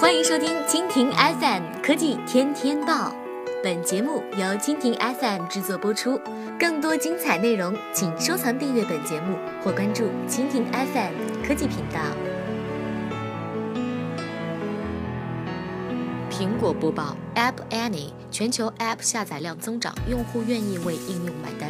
欢迎收听蜻蜓 FM 科技天天报，本节目由蜻蜓 FM 制作播出。更多精彩内容，请收藏订阅本节目或关注蜻蜓 FM 科技频道。苹果播报：App Annie 全球 App 下载量增长，用户愿意为应用买单。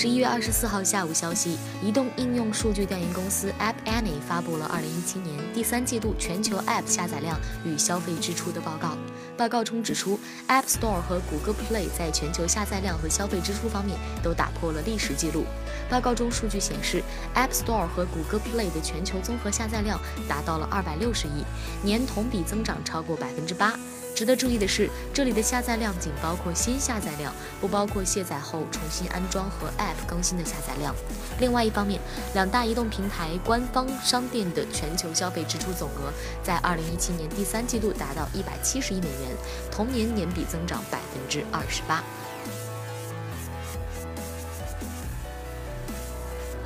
十一月二十四号下午，消息，移动应用数据调研公司 App Annie 发布了二零一七年第三季度全球 App 下载量与消费支出的报告。报告中指出，App Store 和谷歌 Play 在全球下载量和消费支出方面都打破了历史记录。报告中数据显示，App Store 和谷歌 Play 的全球综合下载量达到了二百六十亿，年同比增长超过百分之八。值得注意的是，这里的下载量仅包括新下载量，不包括卸载后重新安装和 App 更新的下载量。另外一方面，两大移动平台官方商店的全球消费支出总额在2017年第三季度达到170亿美元，同年年比增长百分之二十八。